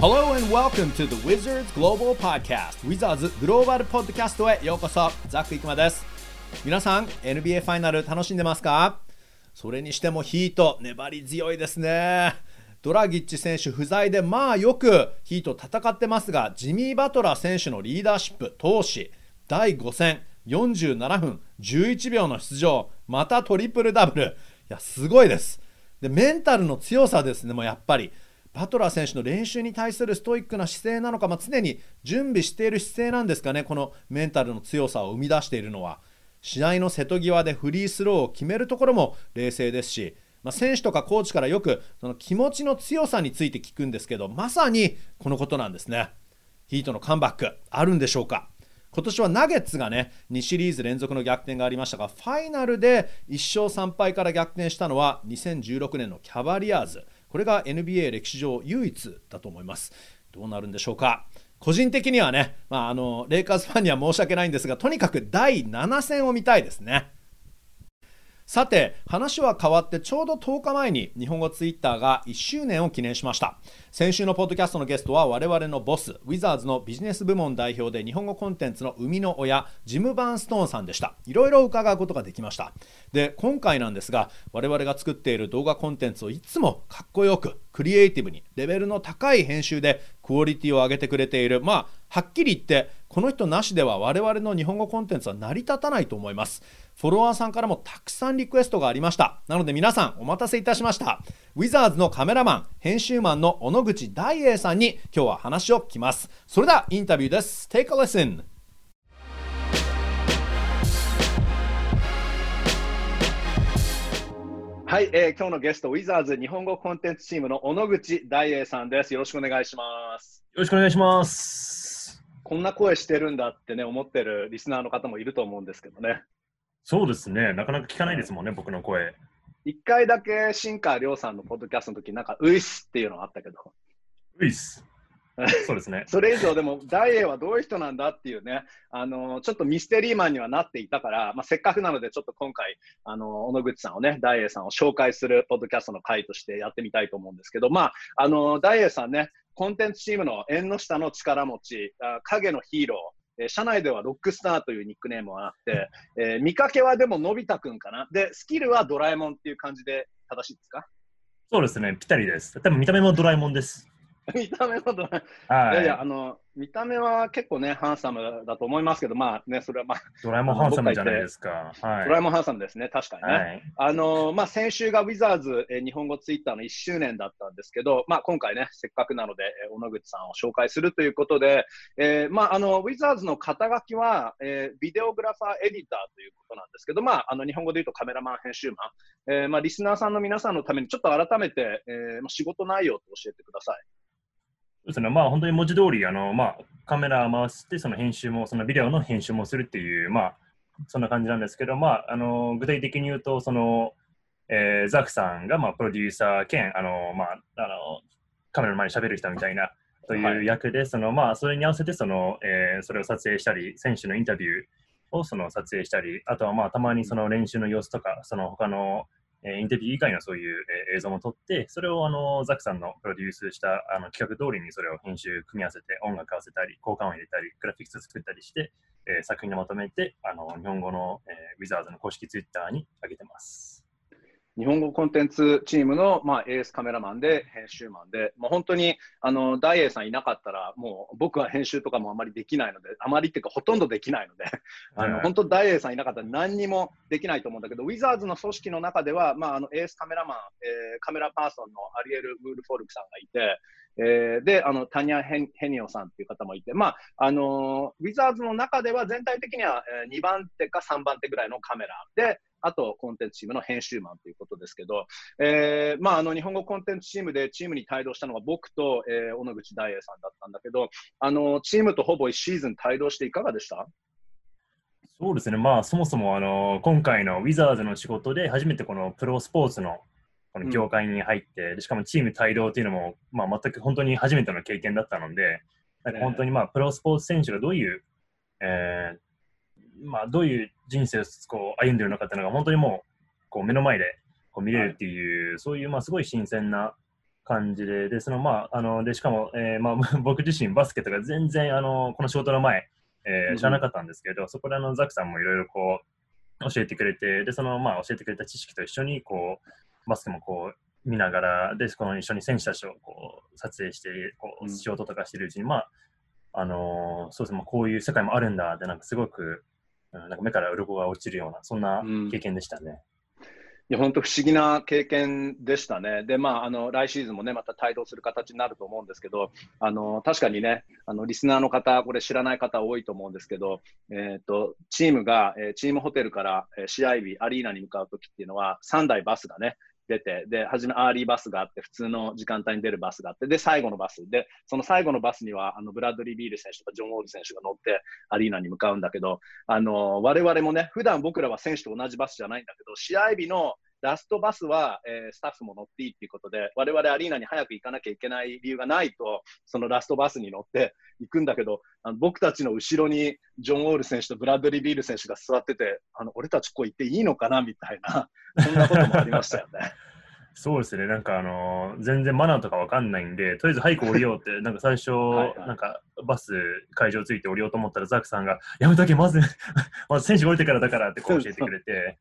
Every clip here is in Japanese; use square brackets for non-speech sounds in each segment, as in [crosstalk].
Hello and welcome to the Wizards Global Podcast. Wizards グローバルポッドキャストへようこそザック・イクマです。皆さん NBA ファイナル楽しんでますか？それにしてもヒート粘り強いですね。ドラギッチ選手不在でまあよくヒート戦ってますがジミー・バトラー選手のリーダーシップ投資第5戦47分11秒の出場またトリプルダブル。いやすごいです。でメンタルの強さですねもうやっぱり。バトラー選手の練習に対するストイックな姿勢なのか、まあ、常に準備している姿勢なんですかね、このメンタルの強さを生み出しているのは。試合の瀬戸際でフリースローを決めるところも冷静ですし、まあ、選手とかコーチからよくその気持ちの強さについて聞くんですけど、まさにこのことなんですね。ヒートのカムバック、あるんでしょうか。今年はナゲッツがね2シリーズ連続の逆転がありましたがファイナルで1勝3敗から逆転したのは2016年のキャバリアーズこれが NBA 歴史上唯一だと思います。どうなるんでしょうか。個人的にはね、まあ、あのレイカーズファンには申し訳ないんですがとにかく第7戦を見たいですね。さて話は変わってちょうど10日前に日本語ツイッターが1周年を記念しました。先週のポッドキャストのゲストは我々のボスウィザーズのビジネス部門代表で日本語コンテンツの生みの親ジム・バーンストーンさんでした。いろいろ伺うことができました。で今回なんですが我々が作っている動画コンテンツをいつもかっこよくクリエイティブにレベルの高い編集でクオリティを上げてくれているまあはっきり言ってこの人なしでは我々の日本語コンテンツは成り立たないと思いますフォロワーさんからもたくさんリクエストがありましたなので皆さんお待たせいたしましたウィザーズのカメラマン編集マンの小野口大栄さんに今日は話を聞きますそれではインタビューです Take a listen はい、えー、今日のゲスト、ウィザーズ日本語コンテンツチームの小野口大栄さんです。よろしくお願いします。よろしくお願いします。こんな声してるんだってね、思ってるリスナーの方もいると思うんですけどね。そうですね、なかなか聞かないですもんね、僕の声。一回だけ新川亮さんのポッドキャストの時なんか、ウイスっていうのがあったけど。ウイス。[laughs] そうですね。それ以上でも、大英はどういう人なんだっていうね、あのちょっとミステリーマンにはなっていたから、まあ、せっかくなので、ちょっと今回、あの小野口さんをね、大英さんを紹介するポッドキャストの回としてやってみたいと思うんですけど、まあ、あの大英さんね、コンテンツチームの縁の下の力持ち、あ影のヒーロー、え社内ではロックスターというニックネームがあって、えー、見かけはでものび太くんかな。で、スキルはドラえもんっていう感じで正しいですか？そうですね、ぴったりです。多分見た目もドラえもんです。[laughs] 見た目ほど、はい、いやいや、あの、見た目は結構ね、ハンサムだと思いますけど、まあね、それはまあ。ドラえもんハンサムじゃないですか。はい、ドラえもんハンサムですね、確かにね。はい、あの、まあ、先週がウィザーズ、え日本語ツイッターの1周年だったんですけど、まあ、今回ね、せっかくなので、え小野口さんを紹介するということで、えー、まあ、あの、ウィザーズの肩書きは、えー、ビデオグラファーエディターということなんですけど、まあ、あの、日本語で言うとカメラマン、編集マン、えー、まあ、リスナーさんの皆さんのために、ちょっと改めて、えー、仕事内容と教えてください。ですね、まあ本当に文字通り、あのまあ、カメラ回して、その編集も、そのビデオの編集もするっていう、まあ、そんな感じなんですけど、まあ、あの具体的に言うと、その、えー、ザクさんが、まあ、プロデューサー兼、あのまあ、あのカメラの前に喋る人みたいな、という役で、はい、そのまあ、それに合わせてその、えー、それを撮影したり、選手のインタビューをその撮影したり、あとはまあたまにその練習の様子とか、その他のえインタビュー以外のそういう、え映像も撮って、それをあのザクさんのプロデュースしたあの企画通りにそれを編集組み合わせて、音楽合わせたり、交換を入れたり、グラフィックス作ったりして、え作品をまとめて、あの日本語の、えウィザーズの公式ツイッターに上げてます。日本語コンテンツチームの、まあ、エースカメラマンで編集マンで、もう本当にあの大栄さんいなかったら、もう僕は編集とかもあまりできないので、あまりっていうかほとんどできないので、あの本当大栄さんいなかったら何にもできないと思うんだけど、ウィザーズの組織の中では、まあ、あのエースカメラマン、えー、カメラパーソンのアリエル・ウールフォルクさんがいて、えー、で、あの、タニア・ヘニオさんっていう方もいて、まあ、あのウィザーズの中では全体的には、えー、2番手か3番手ぐらいのカメラで、あとコンテンツチームの編集マンということですけど、えーまあ、あの日本語コンテンツチームでチームに帯同したのが僕と、えー、小野口大栄さんだったんだけど、あのチームとほぼ1シーズン帯同していかがでした？そうですね、まあ、そもそもあの今回のウィザーズの仕事で初めてこのプロスポーツのこの業界に入って、うん、しかもチーム帯同というのも、まあ、全く本当に初めての経験だったので、なんか本当にまあプロスポーツ選手がどういう、えー、まあ、どういう人生をこう歩んでるのかっていうのが本当にもうこう目の前でこう見れるっていう、そういうまあすごい新鮮な感じで、で、そのまあ、あの、で、しかも、えーまあ、[laughs] 僕自身バスケとか全然、あの、この仕事の前、えー知らなかったんですけど、そこであの、ザクさんもいろいろこう、教えてくれて、で、その、まあ、教えてくれた知識と一緒に、こう、バスケもこう、見ながら、で、この一緒に選手たちをこう、撮影して、こう、仕事とかしてるうちに、まあ、あのーそうですね、まあこういう世界もあるんだって、なんかすごく、うんなんか目から鱗が落ちるような、そんなうん経験でしたね。いや、本当不思議な経験でしたね。で、まあ、あの、来シーズンもね、また帯同する形になると思うんですけど、あの、確かにね、あの、リスナーの方、これ知らない方多いと思うんですけど、えっ、と、チームが、えーチームホテルから、えー試合日、アリーナに向かうときっていうのは、3台バスがね、出て、で、初めアーリーバスがあって、普通の時間帯に出るバスがあって、で、最後のバス。で、その最後のバスには、あの、ブラッドリー・ビール選手とかジョン・ウォール選手が乗って、アリーナに向かうんだけど、あの、我々もね、普段僕らは選手と同じバスじゃないんだけど、試合日のラストバスは、えースタッフも乗っていいっていうことで、我々アリーナに早く行かなきゃいけない理由がないと、そのラストバスに乗って行くんだけど、あの僕たちの後ろにジョン・ウォール選手とブラッドリー・ビール選手が座ってて、あの俺たちここ行っていいのかなみたいな、そんなこともありましたよね。[laughs] そうですね、なんかあのー全然マナーとかわかんないんで、とりあえず早く降りようって、[laughs] なんか最初、はいはいなんかバス会場着いて降りようと思ったら、ザックさんが、やめとけ、まず、まず選手降りてからだからってこう教えてくれて、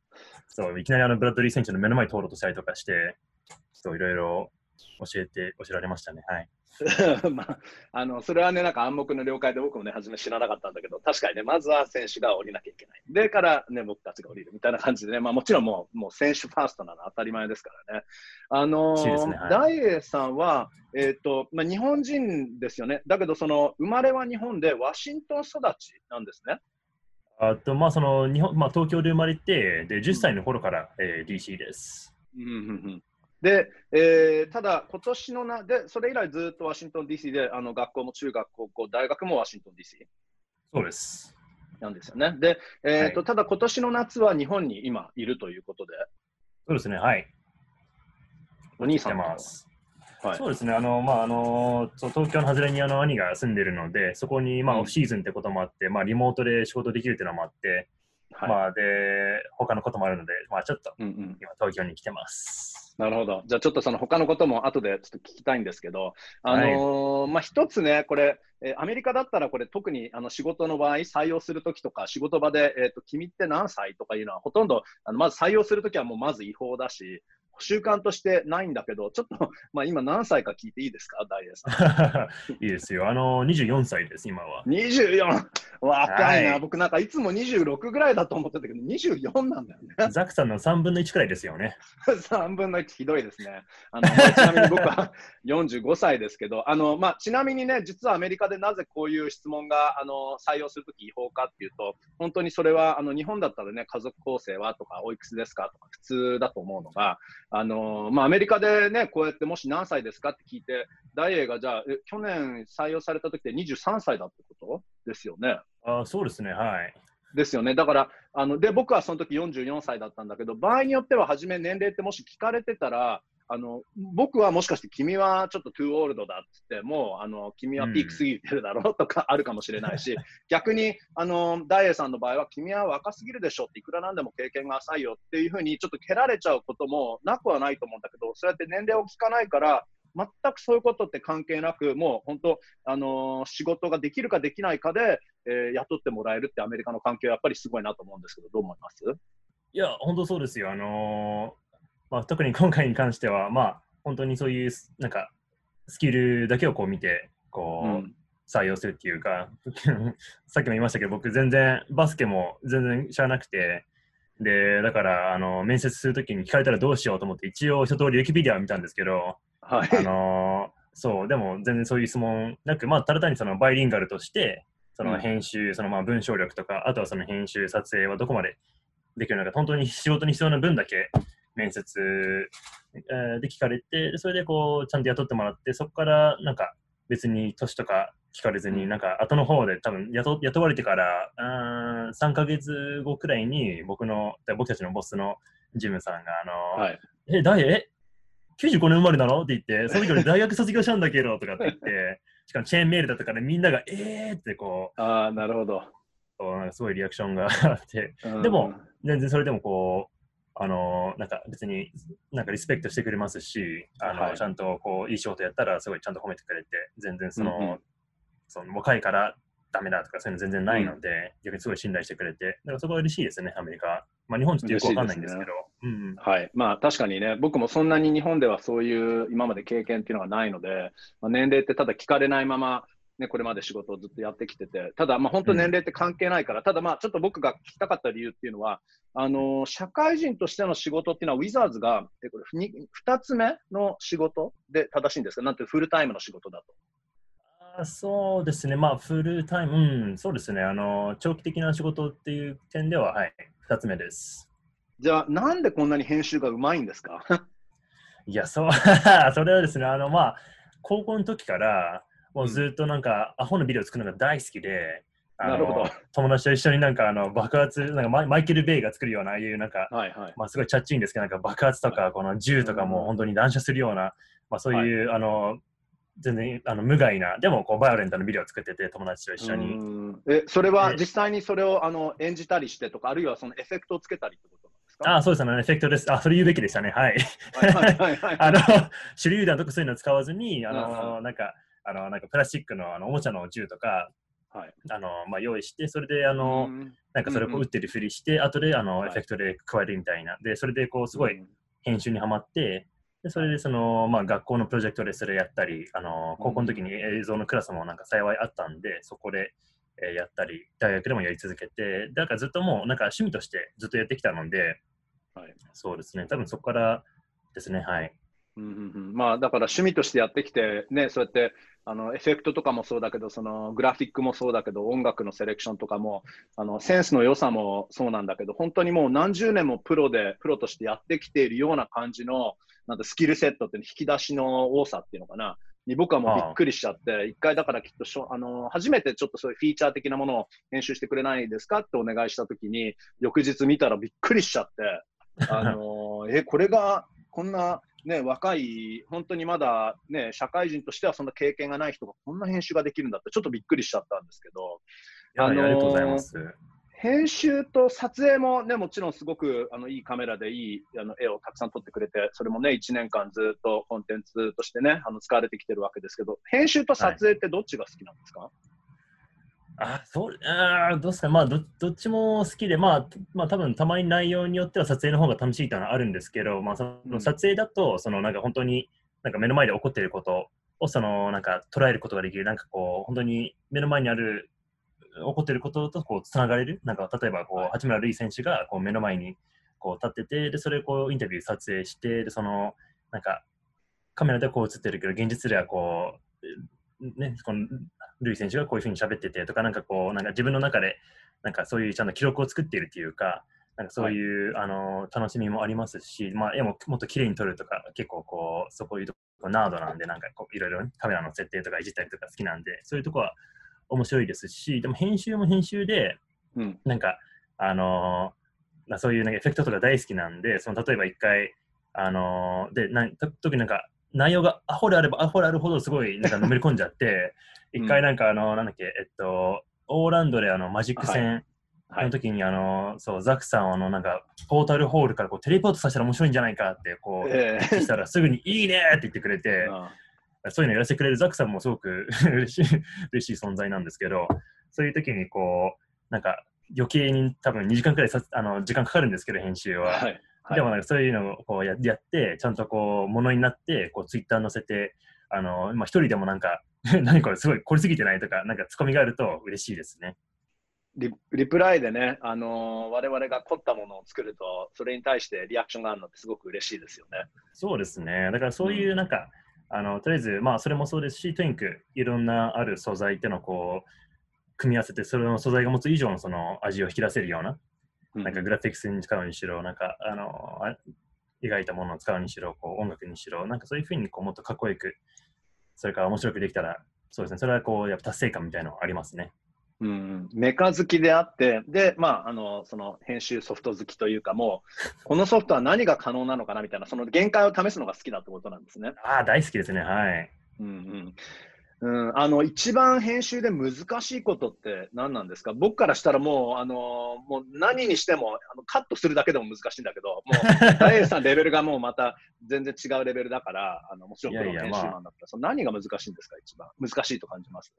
そう、いきなりあのブラッドリー選手の目の前に通ろうとしたりとかして、そう、いろいろ教えて、教えられましたね。はい。[laughs] まあ、あのそれはね、なんか暗黙の了解で僕もね、初め知らなかったんだけど、確かにね、まずは選手が降りなきゃいけない。でからね、僕たちが降りるみたいな感じでね、まあもちろんもう、もう選手ファーストなのは当たり前ですからね。あのそうですねはい大栄さんは、えっ、と、まあ日本人ですよね。だけど、その、生まれは日本で、ワシントン育ちなんですね。あと、まあ、その日本、まあ、東京で生まれて、で、10歳の頃から、えー DC です。うんうんうんで、えーただ、今年のな、で、それ以来ずっとワシントン DC で、あの学校も中学、高校、大学もワシントン DC そうです。なんですよね。で、えーとはいただ今年の夏は日本に今いるということで、そうですね、はい。お兄さんます。はい。そうですね、あの、まあ、あの、そう東京の外れにあの兄が住んでるので、そこに、まあ、うん。オフシーズンってこともあって、まあ、リモートで仕事できるっていうのもあって、はい。まあ、で、他のこともあるので、まあ、ちょっとうんうん、今、東京に来てます。なるほど。じゃあちょっとその他のことも後でちょっと聞きたいんですけど、あのーまあ、一つね、これ、えーアメリカだったらこれ特にあの仕事の場合、採用するときとか仕事場で、えーと、君って何歳とかいうのはほとんど、あのまず採用するときはもうまず違法だし、習慣としてないんだけど、ちょっと、[laughs] まあ、今何歳か聞いていいですか、大栄さん。[laughs] いいですよ。あの、24歳です、今は。24! 若いな、はい僕なんかいつも26ぐらいだと思ってたけど、24なんだよね。[laughs] ザクさんの3分の1くらいですよね。3分の1ひどいですね。あのまあちなみに僕は45歳ですけど、あのまあ、ちなみにね、実はアメリカでなぜこういう質問があの採用するとき違法かっていうと、本当にそれはあの日本だったらね、家族構成はとか、おいくつですかとか、普通だと思うのが、あのまあ、アメリカでね、こうやってもし何歳ですかって聞いて、大英がじゃあ、え去年採用されたときって23歳だってことですよね。あそうですね、はい。ですよね。だから、あので僕はその時44歳だったんだけど、場合によっては初め年齢ってもし聞かれてたら、あの僕はもしかして君はちょっとトゥーオールドだっつってもうあの君はピーク過ぎてるだろうとかあるかもしれないし、[laughs] 逆にあの大栄さんの場合は君は若すぎるでしょっていくらなんでも経験が浅いよっていうふうにちょっと蹴られちゃうこともなくはないと思うんだけどそうやって年齢を聞かないから全くそういうことって関係なくもう本当、あの仕事ができるかできないかで、えー雇ってもらえるってアメリカの環境はやっぱりすごいなと思うんですけどどう思います？いや、本当そうですよ。あのーまあ、特に今回に関しては、まあ、本当にそういう、なんか、スキルだけをこう見て、こう、うん。採用するっていうか、[laughs] さっきも言いましたけど、僕全然バスケも全然知らなくて、で、だから、あの、面接するときに聞かれたらどうしようと思って、一応一通りウィキペディアを見たんですけど、はい。あのーそう、でも全然そういう質問なく、まあ、ただ単にそのバイリンガルとして、その編集、そのまあ文章力とか、あとはその編集、撮影はどこまでできるのか、本当に仕事に必要な分だけ面接、えーで聞かれて、でそれでこう、ちゃんと雇ってもらって、そこからなんか別に年とか聞かれずに、うん。なんか後の方で多分雇雇われてから、うーん3ヶ月後くらいに僕の、僕たちのボスのジムさんが、あの、はいえ、誰？え ?95 年生まれなの？って言って、[laughs] その時俺大学卒業したんだけどとかって言って、[laughs] しかもチェーンメールだったからみんなが、えーってこああ、なるほど。すごいリアクションがあって、うん。でも、全然それでもこう、あの、なんか別に、なんかリスペクトしてくれますし、あの、はいちゃんとこう、いい仕事やったら、すごいちゃんと褒めてくれて、全然その、うんうんその若いからダメだとかそういうの全然ないので、逆にすごい信頼してくれて、だからそこは嬉しいですね、アメリカ。まあ日本ちょっとよくわかんないんですけど。うんうんはい。まあ確かにね、僕もそんなに日本ではそういう今まで経験っていうのがないので、まあ、年齢ってただ聞かれないまま、ね、これまで仕事をずっとやってきてて、ただまあ本当年齢って関係ないから、ただまあちょっと僕が聞きたかった理由っていうのは、あの社会人としての仕事っていうのは、ウィザーズが、えこれに2つ目の仕事で正しいんですか？なんてフルタイムの仕事だと。あそうですね、まあ、フルタイム、うん、そうですね、あの、長期的な仕事っていう点では、はい、2つ目です。じゃあ、なんでこんなに編集がうまいんですか？[laughs] いや、そう、[laughs] それはですね、あの、まあ、高校の時から、もうずっとなんか、アホのビデオ作るのが大好きで、あのなるほど友達と一緒になんかあの爆発なんかマイマイケル・ベイが作るようなああいうなんか、はいはい。まあ、すごいチャッチいんですけどなんか爆発とかこの銃とかも本当に乱射するような、まあ、そういう、あの全然あの無害なでもこうバイオレントなビデオを作ってて友達と一緒に。うんえそれはで実際にそれをあの演じたりしてとか、あるいはそのエフェクトをつけたりってことあそうですね、エフェクトです。あ、それ言うべきでしたね。はい。はいはいはいはい。[laughs] あの、手榴弾とかそういうのを使わずに、あうんの、なんか、あの、なんかプラスチックのあのおもちゃの銃とか、はい。あの、まあ、用意して、それで、あの、うん。なんかそれをこううんうん。撃ってるふりして、後で、あの、はい。エフェクトで加えるみたいな。で、それで、こう、すごいうん。編集にはまって、でそれで、その、まあ、学校のプロジェクトでそれやったり、あの、高校の時に映像のクラスもなんか幸いあったんで、そこで、えーやったり、大学でもやり続けて、だからずっともう、なんか趣味としてずっとやってきたので、はい。そうですね、多分そこからですね、はい。うんうんうん。まあだから趣味としてやってきて、ね、そうやってあのエフェクトとかもそうだけど、そのグラフィックもそうだけど、音楽のセレクションとかも、あのセンスの良さもそうなんだけど、本当にもう何十年もプロで、プロとしてやってきているような感じの、なんかスキルセットっていうの引き出しの多さっていうのかな、に僕はもうびっくりしちゃって、一回だからきっとしょあの初めてちょっとそういうフィーチャー的なものを編集してくれないですかってお願いしたときに、翌日見たらびっくりしちゃって、あの [laughs] え、これがこんな、ね、若い、本当にまだ、ね、社会人としてはそんな経験がない人がこんな編集ができるんだって、ちょっとびっくりしちゃったんですけど、あのーありがとうございます。編集と撮影もね、もちろんすごくあのいいカメラでいいあの絵をたくさん撮ってくれて、それもね、1年間ずっとコンテンツとしてね、あの使われてきてるわけですけど、編集と撮影ってどっちが好きなんですか、あ、そう、あーどうですか、まあど、どっちも好きで、まあ、まあ、多分たまに内容によっては撮影の方が楽しいというのはあるんですけど、まあ、そうん。の撮影だと、そのなんか本当に、なんか目の前で起こっていることを、そのなんか捉えることができる、なんかこう、本当に目の前にある、起こっていることとこうつながれる、なんか例えばこう、はい。八村塁選手がこう目の前にこう立ってて、で、それをこうインタビュー撮影して、で、その、なんか、カメラではこう映ってるけど、現実ではこう、ね、このルイ選手がこういうふうに喋っててとか、なんかこう、なんか自分の中で、なんかそういうちゃんと記録を作っているっていうか、なんかそういう、あの楽しみもありますし、まあ、絵ももっと綺麗に撮るとか、結構こう、そういうとこナードなんで、なんかこういろいろねカメラの設定とかいじったりとか好きなんで、そういうとこは面白いですし、でも編集も編集で、うん。なんか、あのーなそういうなんかエフェクトとか大好きなんで、その例えば一回、あのーでな、と特になんか内容がアホであればアホであるほどすごい [laughs] なんかのめり込んじゃって、うん一回なんかあの、なんだっけ、えっと、オーランドであのマジック戦はい。の時に、あの、そう、ザックさんをあの、なんか、ポータルホールからこうテレポートさせたら面白いんじゃないかって、こう、ええしたらすぐにいいねって言ってくれて、あ [laughs] そういうのやらせてくれるザックさんもすごく [laughs] 嬉しい嬉しい存在なんですけど、そういう時にこう、なんか余計に多分2時間くらいさあの時間かかるんですけど、編集は。はい。はいでもなんかそういうのをこうややって、ちゃんとこう、ものになって、こう、ツイッター載せて、あの、まあ、一人でもなんか、[laughs] 何これすごい凝りすぎてないとか、なんかツッコミがあると嬉しいですね。リリプライでね、あのー我々が凝ったものを作ると、それに対してリアクションがあるのってすごく嬉しいですよね。そうですね。だからそういうなんか、あの、とりあえず、まあ、それもそうですし、とにかくいろんなある素材っていうのをこう、組み合わせて、それの素材が持つ以上のその味を引き出せるような、なんかグラフィックスに使うにしろ、なんか、あの、あ描いたものを使うにしろ、こう音楽にしろ、なんかそういうふうにこうもっとかっこよく、それから面白くできたら、そうですね、それはこう、やっぱ達成感みたいなのありますね。うんうん、メカ好きであって、で、まあ、あの、その編集ソフト好きというか、もう、このソフトは何が可能なのかなみたいな、その限界を試すのが好きだってことなんですね。ああ、大好きですね、はい。うんうん。うん、あの一番編集で難しいことって何なんですか？僕からしたらもう、あのもう何にしてもあのカットするだけでも難しいんだけど、もう、大栄さんレベルがもうまた全然違うレベルだから、あのもちろんプロ編集マンだったら、その何が難しいんですか、一番？難しいと感じます？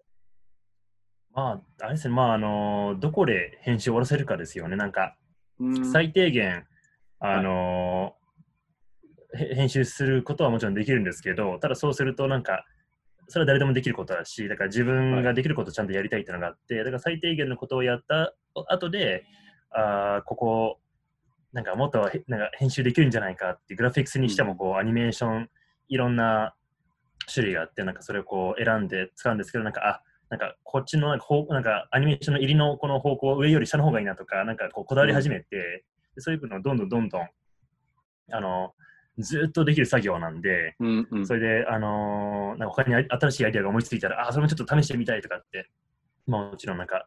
まあ、あれですね、まあ、あの、どこで編集を終わらせるかですよね。なんか、うん最低限、あのへ編集することはもちろんできるんですけど、ただそうするとなんか、それは誰でもできることだし、だから自分ができることをちゃんとやりたいっていうのがあって、だから最低限のことをやった後で、あーここ、なんかもっとへなんか編集できるんじゃないかって、グラフィックスにしてもこう、アニメーション、いろんな種類があって、なんかそれをこう選んで使うんですけど、なんか、あなんかこっちのなんか方なんかアニメーションの入りのこの方向、上より下の方がいいなとか、なんかこうこだわり始めて、でそういうのをどんどんどんどんあのずっとできる作業なんで、うんうんそれで、あのーなんか他にあ新しいアイデアが思いついたら、あ、それもちょっと試してみたいとかって、まあ、もちろんなんか、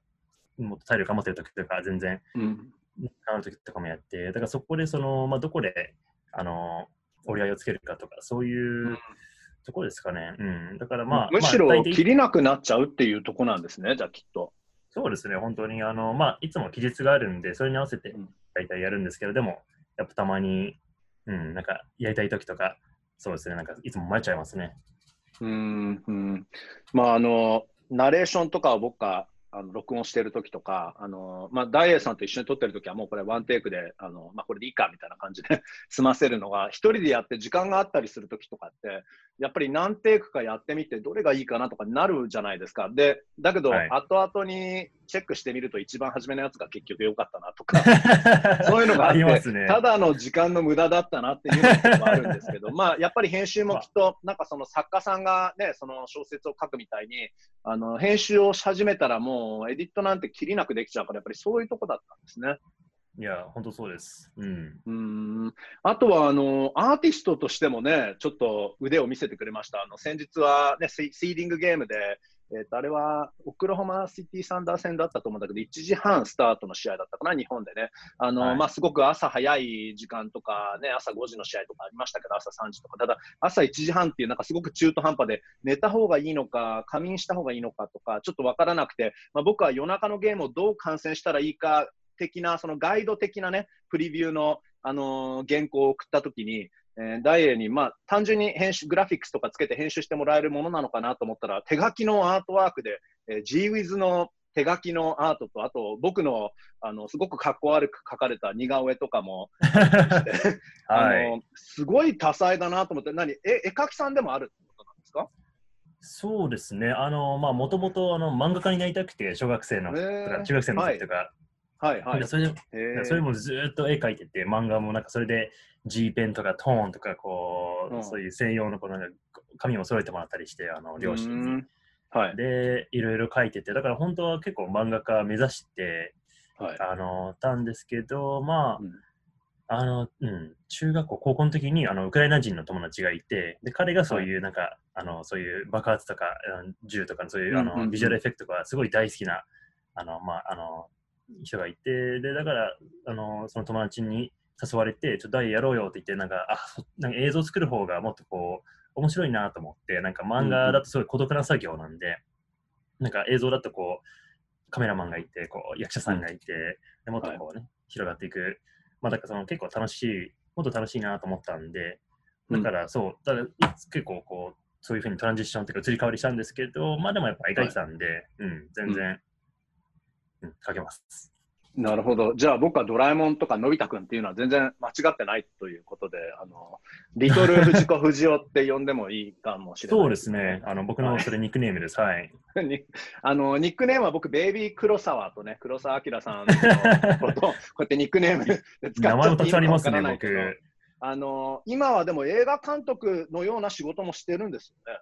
もっと体力が持ってる時とか、全然、うんあの時とかもやって、だからそこで、その、まあ、どこで、あのー折り合いをつけるかとか、そういうところですかね。うん。だからまあ、むしろ切りなくなっちゃうっていうとこなんですね、じゃあきっと。そうですね、本当に、あの、まあ、いつも期日があるんで、それに合わせてうん大体やるんですけど、でも、やっぱたまに、うん、なんか、やりたい時とか、そうですね、なんか、いつも迷っちゃいますね。うんうんまああのナレーションとかを僕があの録音してるときとか、あのまあ、ダイエーさんと一緒に撮ってるときはもうこれワンテイクで、あのまあ、これでいいかみたいな感じで [laughs] 済ませるのが、一人でやって時間があったりするときとかって、やっぱり何テイクかやってみて、どれがいいかなとかになるじゃないですか。で、だけど、はい後々にチェックしてみると、一番初めのやつが結局良かったなとか、[laughs] そういうのがああってりますね。ただの時間の無駄だったなっていうのが結構あるんですけど、[laughs] まあ、やっぱり編集もきっと、なんかその作家さんがね、その小説を書くみたいに、あの、編集をし始めたらもう、エディットなんて切りなくできちゃうから、やっぱりそういうとこだったんですね。いや、本当そうです。うん。うーん。あとは、あの、アーティストとしてもね、ちょっと腕を見せてくれました。あの、先日はね、シシーディングゲームで、えっ、と、あれは、オクラホマシティサンダー戦だったと思うんだけど、1時半スタートの試合だったかな、日本でね。あの、はいまあ、すごく朝早い時間とか、ね、朝5時の試合とかありましたけど、朝3時とか。ただ、朝1時半っていう、なんかすごく中途半端で、寝た方がいいのか、仮眠した方がいいのかとか、ちょっとわからなくて、まあ、僕は夜中のゲームをどう観戦したらいいか的な、そのガイド的なね、プレビューの、あのー原稿を送ったときに、えーダイエーに、まあ、単純に編集、グラフィックスとかつけて編集してもらえるものなのかなと思ったら、手書きのアートワークで、えー、GWiz の手書きのアートと、あと僕の、あの、すごくかっこ悪く描かれた似顔絵とかも、[laughs] あはい。の、すごい多彩だなと思って、何、え、絵描きさんでもある？ってことなんですかそうですね。あの、まあ、もともと、あの、漫画家になりたくて、小学生の、中学生の時とか、はいはいで。それで、それもずーっと絵描いてて、漫画もなんかそれで G ペンとかトーンとかこう、うんそういう専用のこの紙を揃えてもらったりして、あの両親に。うんはい。で、いろいろ描いてて、だから本当は結構漫画家目指して、はい。あの、たんですけど、まあ、うんあの、うん、中学校、高校の時にあのウクライナ人の友達がいて、で、彼がそういうなんか、あの、そういう爆発とか、うん銃とかのそういう、あの、ビジュアルエフェクトがすごい大好きな、あの、まあ、あの、人がいて、で、だから、あの、その友達に誘われて、ちょっとダイエやろうよって言って、なんか、あ、そなんか映像作る方がもっとこう、面白いなと思って、なんか漫画だとすごい孤独な作業なんで、なんか映像だとこう、カメラマンがいて、こう、役者さんがいて、でもっとこうね、広がっていく。まあ、だからその結構楽しい、もっと楽しいなと思ったんで、だからそう、だから結構こう、そういうふうにトランジッションというか移り変わりしたんですけど、まあでもやっぱ描いてたんで、うん、全然、うん、書けます。なるほど。じゃあ僕はドラえもんとかのび太くんっていうのは全然間違ってないということで、あの、リトル藤子不二雄って呼んでもいいかもしれない、そうですね。あの僕のそれニックネームです。はい。[laughs] にあの、ニックネームは僕、ベイビー黒沢とね、黒沢明さんのことを、[laughs] こうやってニックネームで使っ名前もたくさんありますね、僕。あの、今はでも映画監督のような仕事もしてるんですよね。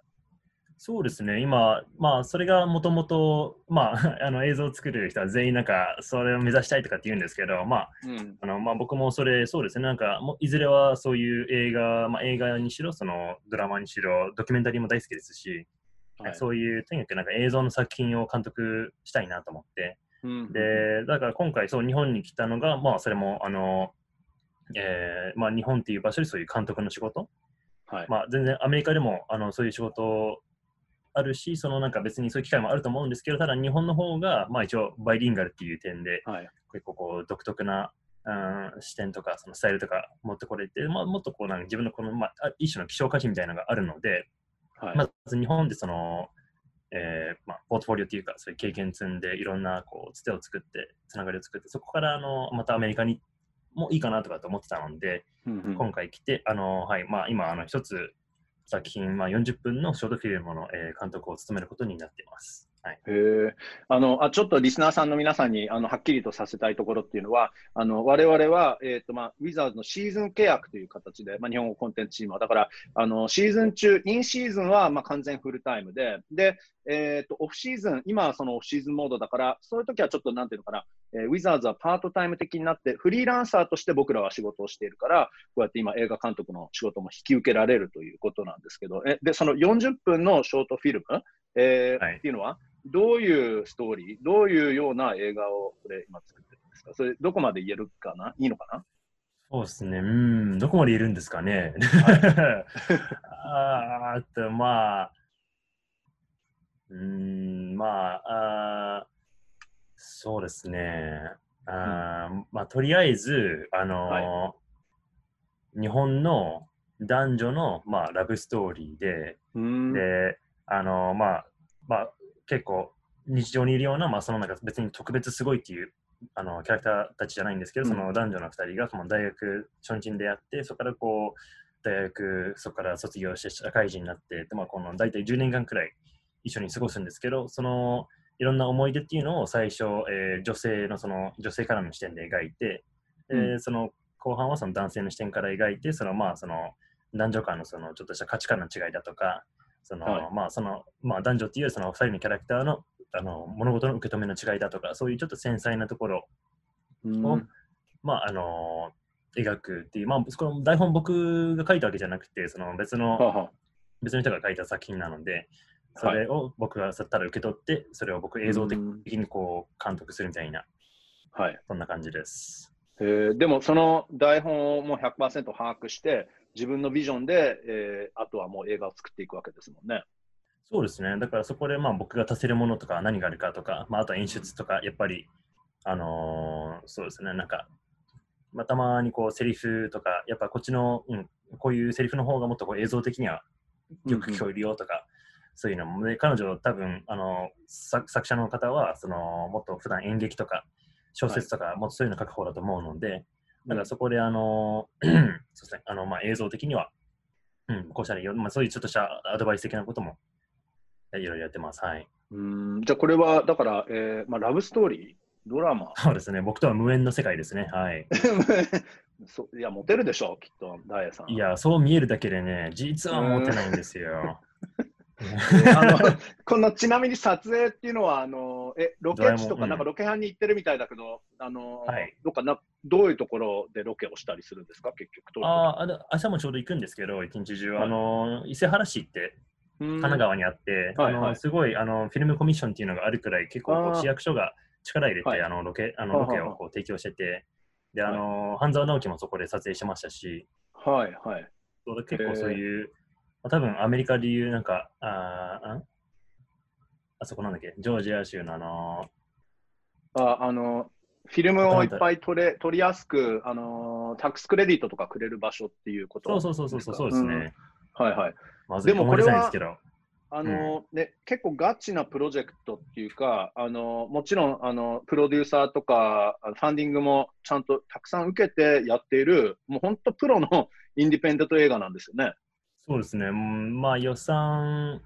そうですね、今、まあ、それがもともと、まあ、[laughs] あの映像を作る人は全員なんか、それを目指したいとかって言うんですけど、まあ、うん。あのまあ、僕もそれ、そうですね、なんか、もういずれはそういう映画、まあ、映画にしろ、そのドラマにしろ、ドキュメンタリーも大好きですし、はい。そういう、とにかくなんか映像の作品を監督したいなと思って、うん。で、だから今回、そう、日本に来たのが、まあ、それも、あの、えーまあ、日本っていう場所でそういう監督の仕事、はい。まあ、全然アメリカでもあのそういう仕事あるし、そのなんか別にそういう機会もあると思うんですけど、ただ日本の方が、まあ一応バイリンガルっていう点で、はい。結構こう独特な、うん、視点とかそのスタイルとか持ってこれて、まあ、もっとこうなんか自分のこの、まあ、あ一種の希少価値みたいなのがあるので、はい。まず日本でその、えーまあ、ポートフォリオっていうか、そういう経験積んで、いろんなこうつてを作って、つながりを作って、そこからあのまたアメリカにもいいかなとかと思ってたので、うんうん今回来て、あのはいまあ、今、あの一つ作品、まあ、40分のショートフィルムの、えー監督を務めることになっています。はい、へえ。あの、あ、ちょっとリスナーさんの皆さんに、あの、はっきりとさせたいところっていうのは、あの、我々は、えっ、と、まあ、ウィザーズのシーズン契約という形で、まあ、日本語コンテンツチームは、だから、あの、シーズン中、インシーズンは、まあ、完全フルタイムで、で、えっ、と、オフシーズン、今はそのオフシーズンモードだから、そういう時はちょっと、なんていうのかな、えーウィザーズはパートタイム的になって、フリーランサーとして僕らは仕事をしているから、こうやって今、映画監督の仕事も引き受けられるということなんですけど、えで、その40分のショートフィルム、えーはい。っていうのは、どういうストーリー、どういうような映画をこれ今作ってるんですか？それどこまで言えるかな？いいのかな？そうですね、うん、どこまでいるんですかね？[laughs] あーあと、まあ、うん、まあ、あーそうですね。あーまあ、とりあえず、あの日本の男女の、まあ、ラブストーリーで、うん。で、あのまあ、まあ、結構日常にいるような、まあ、そのなんか別に特別すごいっていうあのキャラクターたちじゃないんですけど、うん。その男女の2人がその大学初日に出会って、そこからこう、大学、そこから卒業して社会人になって、でまあ、この大体10年間くらい一緒に過ごすんですけど、そのいろんな思い出っていうのを最初、えー女性のその女性からの視点で描いて、でうその後半はその男性の視点から描いて、そのまあその男女間のそのちょっとした価値観の違いだとか、そのはい。まあそのまあ男女っていうその2人のキャラクターのあの物事の受け止めの違いだとか、そういうちょっと繊細なところうん。を、まああの描くっていう、まあ、この台本僕が書いたわけじゃなくて、その別のはあはあ別の人が書いた作品なので、それを僕がただ受け取って、それを僕映像的うんにこう監督するみたいな、はい。そんな感じです。えー。でもその台本をもう100%把握して、自分のビジョンで、えーあとはもう映画を作っていくわけですもんね。そうですね。だからそこでまあ僕が足せるものとか何があるかとか、まあ、あとは演出とか、やっぱり、あのーそうですね、なんか、まあ、たまにこうセリフとか、やっぱこっちの、うん、こういうセリフの方がもっとこう映像的にはよく聞こえるよとか、そういうのも、で彼女多分、あの作作者の方はそのもっと普段演劇とか小説とか、もっとそういうの書く方だと思うので、だからそこであの、[clears throat] そうですね、あのまあ、映像的には、うん、こうしたらいいよ、まあ、そういうちょっとしたアドバイス的なこともいろいろやってます。はい。うんじゃあこれは、だから、えーまあ、ラブストーリー？ドラマ？そうですね。僕とは無縁の世界ですね。はい。[laughs] そういや、モテるでしょ、きっと、ダイヤさん。いや、そう見えるだけでね、実は持ってないんですよ。[laughs] あのこのちなみに撮影っていうのは、あのえロケ地とか、なんかロケハンに行ってるみたいだけど、あのはい。どっかなどういうところでロケをしたりするんですか、結局。あーあの朝もちょうど行くんですけど、一日中、は。い。あの伊勢原市って神神奈川にあって、あのはい。はいすごいあのフィルムコミッションっていうのがあるくらい、結構市役所が力入れて、はい。あのロケあのはははロケをこう提供してて、であの半沢直樹もそこで撮影してましたし、はいはい。結構そういう、まあ、多分アメリカでいうなんか、あーああそこなんだっけ、ジョージア州のあのああのフィルムをいっぱい撮れ撮りやすく、あのタックスクレディットとかくれる場所っていうことそうそうそうそうそうそうですね。んはいはい。までもこれは思い出せないですけど。あのね、結構ガチなプロジェクトっていうか、あのもちろんあのプロデューサーとかファンディングもちゃんとたくさん受けてやっている、もう本当プロの [laughs] インディペンデント映画なんですよね。そうですね。うんまあ予算、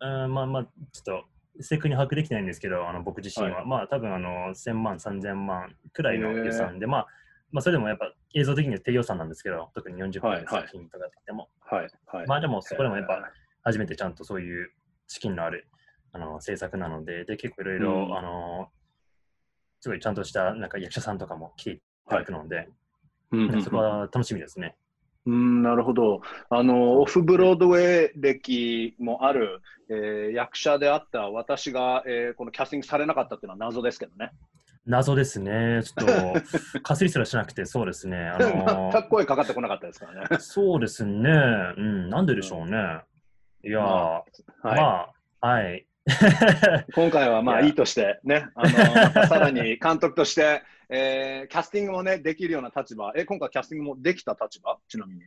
うんまあまあ、ちょっと正確に把握できないんですけど、あの僕自身は、はまあ多分あの1000万、3000万くらいの予算で、まあ、まあそれでもやっぱ映像的には低予算なんですけど、特に40分はいはい。の作品とかって言っても、はいはい。まあでもそこでもやっへぱ初めてちゃんとそういう資金のあるあの制作なので、で結構いろいろ、うん。あのすごいちゃんとしたなんか役者さんとかも来ていただくので、ーうんうんうん。そこは楽しみですね。うん、なるほど。あの、オフブロードウェイ歴もある、えー役者であった私が、えーこのキャスティングされなかったっていうのは謎ですけどね。謎ですね。ちょっと、[laughs] かすりすらしなくて、そうですね。あの [laughs] 全く声かかってこなかったですからね。そうですね。うん、なんででしょうね。いやー、はいまあ、はい。今回はまあいやいいとしてね、あの [laughs] さらに監督として、えーキャスティングもね、できるような立場、え、今回キャスティングもできた立場？ちなみに。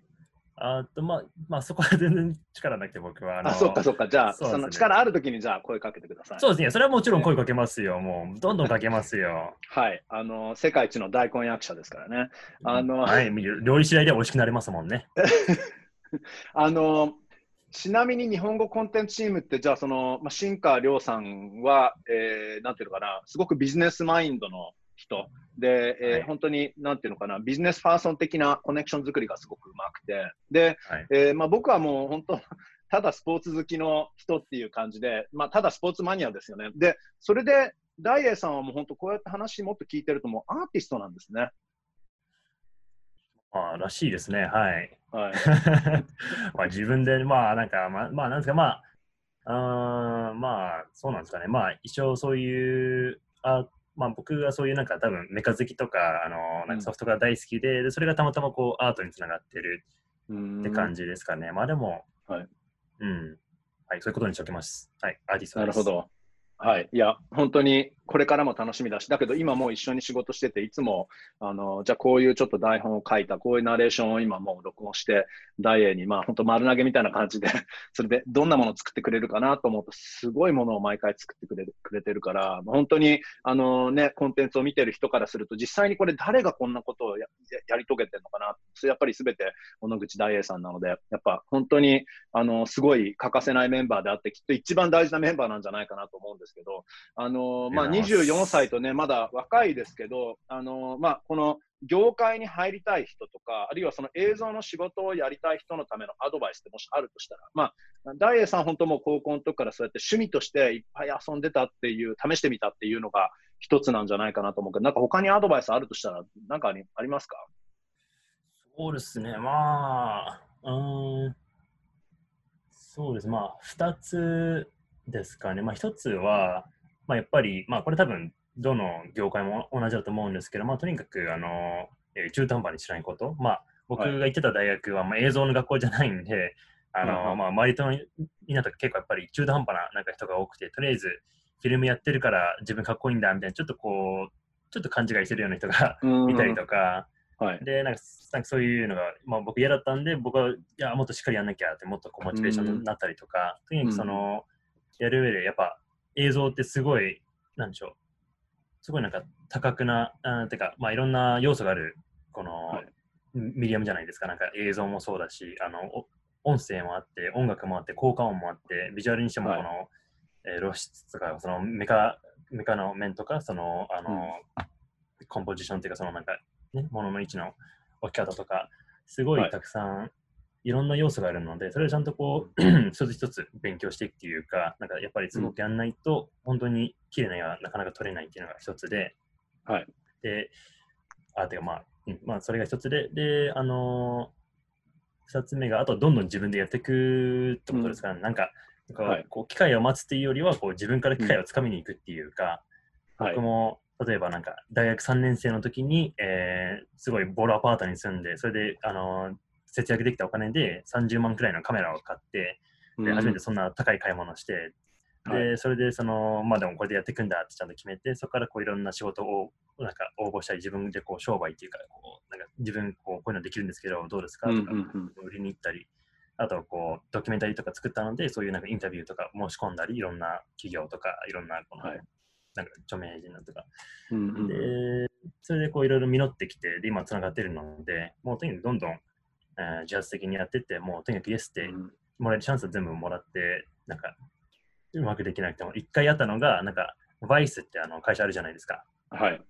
あと、まあ、まあ、そこは全然力なくて、僕は。あのあ、そっかそっか、じゃあ、そ,、ねの力あるときにじゃあ声かけてください。そうですね、それはもちろん声かけますよ。もう、どんどんかけますよ。はい、あの、世界一の大根役者ですからね。あのはい、料理次第で美味しくなりますもんね。[laughs] あのちなみに日本語コンテンツチームって、じゃあその、まあ、新川亮さんは、えーなんていうのかな、すごくビジネスマインドの人で、えーはい本当に、なんていうのかな、ビジネスパーソン的なコネクション作りがすごくうまくて、で、はい。えーまあ、僕はもう本当、[laughs] ただスポーツ好きの人っていう感じで、まあ、ただスポーツマニアですよね。で、それで、大栄さんはもう本当、こうやって話もっと聞いてると、もうアーティストなんですね。まあ、らしいですね。はい。はい。[laughs] まあ、自分で、まあ、なんか、まあ、まあ、なんですか、まあ、あーまあ、そうなんですかね。まあ、一応そういう、あまあ、僕がそういうなんか多分メカ好きとか、あの、なんかソフトが大好きで、でそれがたまたまこうアートにつながってるって感じ。じですかね。まあでも、はい。うん。はい、そういうことにしておきます。はい、アーティストです。なるほど。はい。いや、本当にこれからも楽しみだし、だけど今もう一緒に仕事してて、いつも、あの、じゃあこういうちょっと台本を書いた、こういうナレーションを今もう録音して、大英に、まあ本当丸投げみたいな感じで、[laughs] それでどんなものを作ってくれるかなと思うと、すごいものを毎回作ってくれるくれてるから、本当に、あのね、コンテンツを見てる人からすると、実際にこれ誰がこんなことをやり遂げてるのかな、それやっぱりすべて小野口大英さんなので、やっぱ本当に、あの、すごい欠かせないメンバーであって、きっと一番大事なメンバーなんじゃないかなと思うんですけど、あの、まあ、ありがとうございます24歳とね、まだ若いですけど、あの、まあ、この業界に入りたい人とか、あるいはその映像の仕事をやりたい人のためのアドバイスってもしあるとしたら、まあ、大栄さん本当もう高校の時からそうやって趣味としていっぱい遊んでたっていう、試してみたっていうのが一つなんじゃないかなと思うけど、なんか他にアドバイスあるとしたら、なんかありますか？そうですね、まあ、うーん、そうです、まあ、二つですかね。まあ、一つは、まあ、やっぱり、まあ、これ多分、どの業界も同じだと思うんですけど、まあ、とにかく、あの、えー中途半端にしないこと。まあ、僕はいが行ってた大学は、まあ、映像の学校じゃないんで、あの、うんうんまあ、周りとのみんなと結構やっぱり中途半端ななんか人が多くて、とりあえず、フィルムやってるから自分かっこいいんだみたいな、ちょっとこう、ちょっと勘違いしてるような人がいたりとか、はい。で、なんか、なんかそういうのが、まあ、僕嫌だったんで、僕は、いや、もっとしっかりやんなきゃって、もっとこうモチベーションになったりとか、とにかくその、やる上で、やっぱ映像ってすごい、なんでしょう、すごいなんか多角な、あーてか、まあ、いろんな要素がある、この、はい。ミディアムじゃないですか、なんか映像もそうだし、あの、お音声もあって、音楽もあって、効果音もあって、ビジュアルにしてもこの、えー露出とか、そのメカ、メカの面とか、その、あの、コンポジションっていうか、そのなんか、ね、ものの位置の置き方とか、すごはいい。たくさん、いろんな要素があるので、それをちゃんとこう、[clears throat] 一つ一つ勉強していくっていうか、なんかやっぱりすごくやんないと、本当に綺麗な絵はなかなか撮れないっていうのが一つで、はい。で、あ、てかまあ、うんまあ、それが一つで、で、あのー二つ目が、あとどんどん自分でやっていくってことですか。ら、なんか、なんかはい。こう機会を待つっていうよりは、こう自分から機会をつかみに行くっていうか、はい。僕。も例えばなんか大学3年生の時に、えーすごいボールアパートに住んで、それで、あのー節約できたお金で30万くらいのカメラを買って、で初めてそんな高い買い物をして、はい。で、それでその、まあでもこれでやっていくんだってちゃんと決めて、そこからこういろんな仕事をなんか応募したり、自分でこう商売っていうか、こうなんか自分こうこういうのできるんですけど、どうですか？とか、うんうんうん。売りに行ったり、あとこうドキュメンタリーとか作ったので、そういうなんかインタビューとか申し込んだり、いろんな企業とか、いろんなこの、はい。なんか著名人だとか、うんうんで、それでこういろいろ実ってきて、で、今つながってるので、もうとにかくどんどん、えー自発的にやってって、もうとにかくイエスってうんもらえるチャンスを全部もらって、なんか、うまくできなくても、一回やったのが、なんか、バイスってあの会社あるじゃないですか。はい。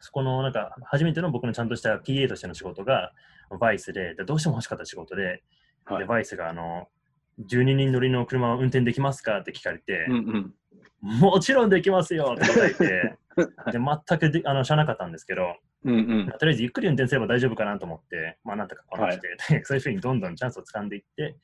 そこの、なんか、初めての僕のちゃんとした PA としての仕事が、バイスで、でどうしても欲しかった仕事で、ではい。バイスが、あの、12人乗りの車を運転できますかって聞かれて、うんうん。もちろんできますよって。答えて、で全くであの知らなかったんですけど、うんうん。とりあえずゆっくり運転すれば大丈夫かなと思って、まあなんとかこなして、そういうふうにどんどんチャンスを掴んでいって、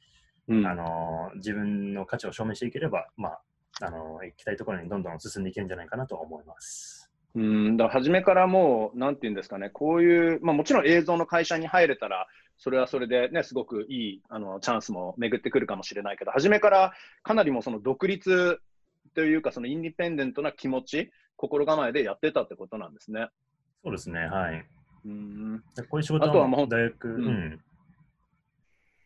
うん。あの自分の価値を証明していければ、まあ、あの行きたいところにどんどん進んでいけるんじゃないかなと思います。うん、だから初めからもう、なんていうんですかね、こういう、まあもちろん映像の会社に入れたら、それはそれでね、すごくいいあのチャンスも巡ってくるかもしれないけど、初めからかなりもその独立というか、そのインディペンデントな気持ち、心構えでやってたってことなんですね。そうですね、はい。うんでこういう仕事あとはもう大学、んうん、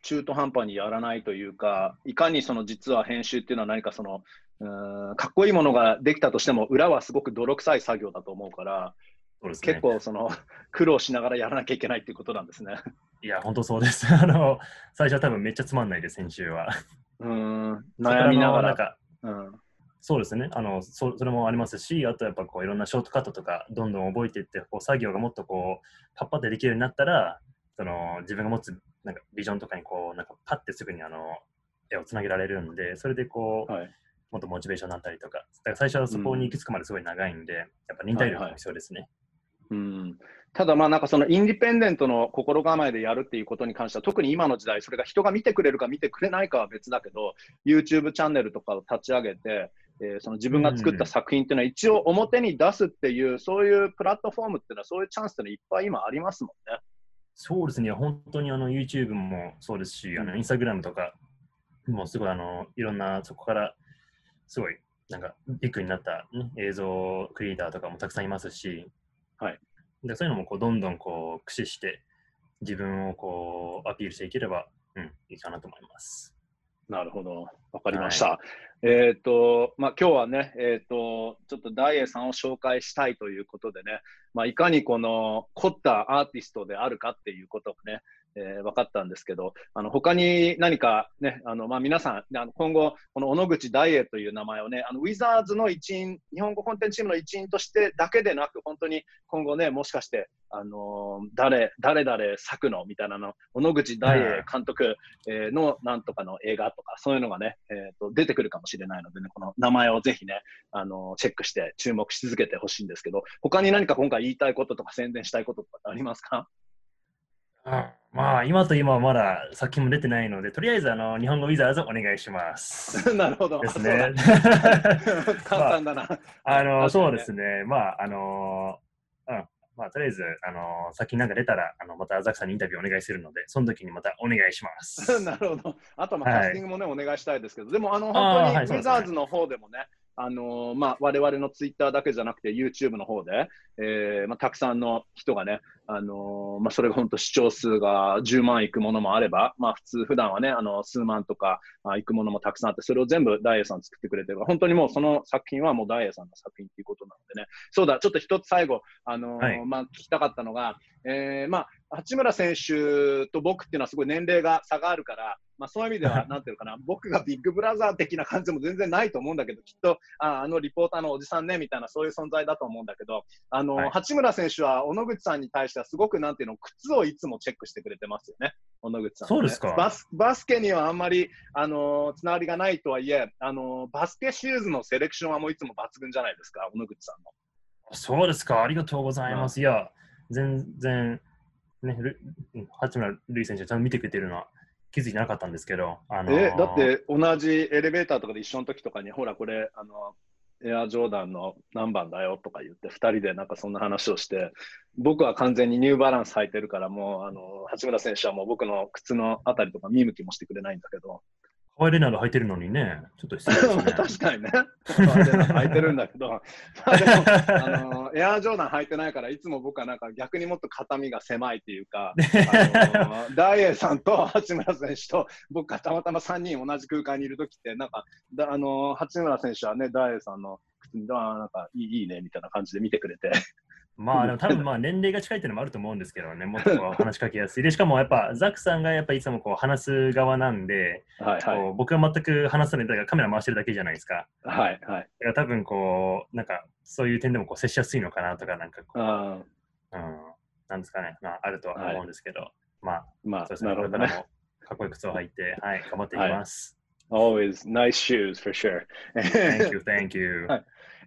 中途半端にやらないというか、いかにその実は編集っていうのは何かその、うーんかっこいいものができたとしても、裏はすごく泥臭い作業だと思うから、そうですね。結構その苦労しながらやらなきゃいけないっていうことなんですね。いや、本当そうです。[laughs] あの、最初は多分めっちゃつまんないです、編集は。うーん、悩みながら。うんそうですねあのそ。それもありますし、あとやっぱこういろんなショートカットとかどんどん覚えていって、こう作業がもっとこうパッパってできるようになったら、その自分が持つなんかビジョンとかにこうなんかパッてすぐにあの絵をつなげられるんで、それでこう、はいもっとモチベーションになったりとか、だから最初はそこに行き着くまですごい長いんで、やっぱ忍耐力も必要ですね。うんただまあなんかそのインディペンデントの心構えでやるっていうことに関しては特に今の時代それが人が見てくれるか見てくれないかは別だけど YouTube チャンネルとかを立ち上げて、えーその自分が作った作品っていうのは一応表に出すっていうそういうプラットフォームっていうのはそういうチャンスっていうのはいっぱい今ありますもんね。そうですね、本当にあの YouTube もそうですし、あの Instagram とかもすごいあのいろんなそこからすごいなんかビッグになった、ね、映像クリエイターとかもたくさんいますし、はい、でそういうのもこうどんどんこう駆使して自分をこうアピールしていければ、うん、いいかなと思います。なるほど、わかりました。えっ、と、まあ、今日はね、えっ、と、ちょっとダイエさんを紹介したいということでね、まあ、いかにこの凝ったアーティストであるかっていうことをね、えー分かったんですけど、あの他に何かね、あのまあ、皆さん、あの今後、この小野口ダイエーという名前をね、あのウィザーズの一員、日本語コンテンツチームの一員としてだけでなく、本当に今後ね、もしかして、あのー誰、誰々作くのみたいなの、小野口ダイエー監督、えーのなんとかの映画とか、そういうのがね、えーと出てくるかもしれないのでね、この名前をぜひね、あのーチェックして注目し続けてほしいんですけど、他に何か今回言いたいこととか宣伝したいこととかってありますか？まあ今と今はまだ作品も出てないので、とりあえずあの日本語ウィザーズお願いします。[laughs] なるほど。ですね。[laughs] 簡単だな。あの、確かにねそうですね。まあ、あの、うん。まあ、とりあえず、あの、先なんか出たら、あの、またザクさんにインタビューお願いするので、その時にまたお願いします。[laughs] なるほど。あとはまあはいキャスティングもね、お願いしたいですけど、でもあのあー本当にウィザーズの方でもね、あのーまあ我々のツイッターだけじゃなくて YouTube の方で、えーまあたくさんの人がね、あのーまあそれが本当視聴数が10万いくものもあれば、まあ普通普段はね、あの数万とかあいくものもたくさんあって、それを全部ダイエーさん作ってくれてる。から、本当にもうその作品はもうダイエーさんの作品っていうことなのでね、そうだ、ちょっと一つ最後、あのーはい。まあ聞きたかったのが、えーまあ八村選手と僕っていうのはすごい年齢が差があるから、まあ、そういう意味では、なんていうのかな、[laughs] 僕がビッグブラザー的な感じも全然ないと思うんだけど、きっと、ああのリポーターのおじさんね、みたいな、そういう存在だと思うんだけど、あの、はい八村選手は、小野口さんに対しては、すごく、なんていうの、靴をいつもチェックしてくれてますよね、小野口さん、ね。そうですかバスバスケにはあんまり、あのつながりがないとはいえ、あのバスケシューズのセレクションはもういつも抜群じゃないですか、小野口さんの。そうですか。ありがとうございます。いや、全然、ね、八村塁選手、ちゃんと見てくれてるのは気づいてなかったんですけど、あのーえ、だって同じエレベーターとかで一緒の時とかに、ほら、これ、あの、エアジョーダンの何番だよとか言って、2人でなんかそんな話をして、僕は完全にニューバランス履いてるから、もう、あの、八村選手はもう僕の靴のあたりとか見向きもしてくれないんだけど、ハワイレナード履いてるのにね、ちょっと失礼ですね。[laughs] 確かにね、[laughs] 履いてるんだけど、[laughs] まあでも、あの、エアジョーダン履いてないから、いつも僕はなんか逆にもっと肩身が狭いっていうか、あのダイエーさんと八村選手と僕がたまたま3人同じ空間にいるときって、なんか、だあの八村選手はね、ダイエーさんの靴に、あーなんかいいねみたいな感じで見てくれて、まあ、でも多分まあ年齢が近いっていうのもあると思うんですけどね、もっとこう話しかけやすい。で、しかもやっぱザックさんがやっぱいつもこう話す側なんで、はいはいこう僕は全く話さないだからカメラ回してるだけじゃないですか。はいはい。だから多分こう、なんかそういう点でもこう接しやすいのかなとか、なんかこう、あうん、なんですかね、まああるとは思うんですけど、まあ、ーまあ、そうですね、なるほどね。これからもかっこいい靴を履いて、はい、頑張っていきます。Always nice shoes for sure. Thank you, thank you. [laughs] はい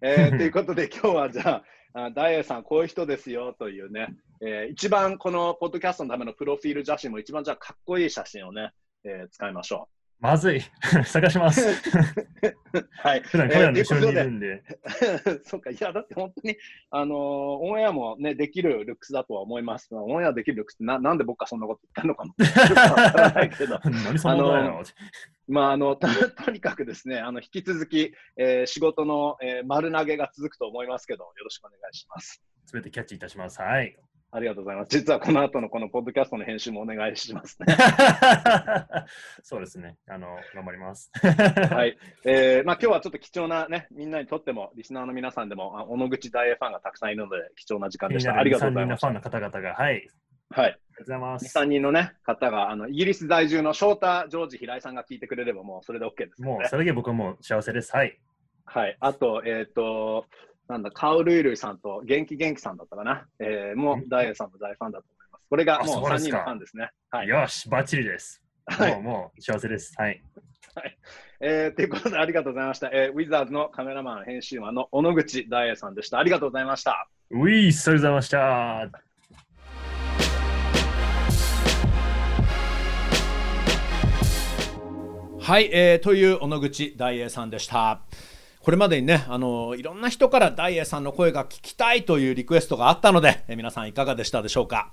えー [laughs] ということで、今日はじゃあ、あダイエーさん、こういう人ですよというね、えー一番このポッドキャストのためのプロフィール写真も一番じゃあかっこいい写真をね、えー使いましょまずい。[laughs] 探します。[laughs] はい。普段カメラの後ろにいるんで。[laughs] そうか、いや、だって本当に、あのーオンエアもね、できるルックスだとは思います。オンエアできるルックスってな、なんで僕がそんなこと言ったのかも。ないけど。何そんなことないのまあ、あの、ととにかくですね、あの、引き続き、えー仕事の、えー丸投げが続くと思いますけど、よろしくお願いします。すべてキャッチいたします。はい。ありがとうございます。実はこの後のこのポッドキャストの編集もお願いしますね。[laughs] そうですね。あの、頑張ります。はい。[laughs] えーまあ、今日はちょっと貴重なね、みんなにとっても、リスナーの皆さんでも、あ小野口大英ファンがたくさんいるので、貴重な時間でした。ありがとうございました。ファンの方々が、はい。ありはい。がとうございま2、す。3人のね、方が、あの、イギリス在住の翔太、ジョージ、平井さんが聞いてくれれば、もうそれで OK です、ね。もう、それだけ僕はもう幸せです。はい。はい。あと、えっ、と、なんだ、カウルイルイさんと元気元気さんだったかな。えー、もう大英さんの大ファンだと思います。これがあもう3そうですか人のファンですね。はい。よし、バッチリです。はいもう、もう幸せです。はい。えー、ということで、ありがとうございました。えー、ウィザーズのカメラマン、編集マンの小野口大英さんでした。ありがとうございました。ウィース、ありがとうございました。はい、えーという小野口大栄さんでした。これまでにね、あのいろんな人からダイエーさんの声が聞きたいというリクエストがあったので、え皆さんいかがでしたでしょうか？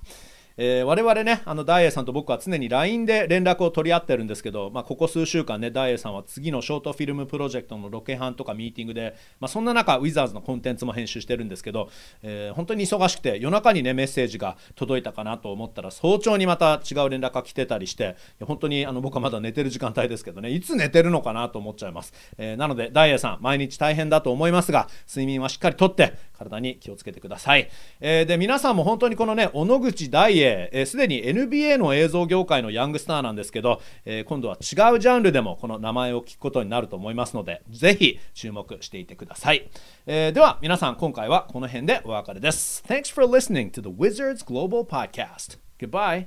えー我々ね、あの大栄さんと僕は常に LINE で連絡を取り合ってるんですけど、まあ、ここ数週間ね、大栄さんは次のショートフィルムプロジェクトのロケハンとかミーティングで、まあ、そんな中、ウィザーズのコンテンツも編集してるんですけど、えー本当に忙しくて、夜中にね、メッセージが届いたかなと思ったら、早朝にまた違う連絡が来てたりして、本当にあの僕はまだ寝てる時間帯ですけどね、いつ寝てるのかなと思っちゃいます。えーなので、ダイエさん、毎日大変だと思いますが、睡眠はしっかりとって、体に気をつけてください。えーで、皆さんも本当にこのね、小野口大栄、えーすでに NBA の映像業界のヤングスターなんですけど、えー今度は違うジャンルでもこの名前を聞くことになると思いますので、ぜひ注目していてください。えーでは、皆さん、今回はこの辺でお別れです。Thanks for listening to the Wizards Global Podcast. Goodbye.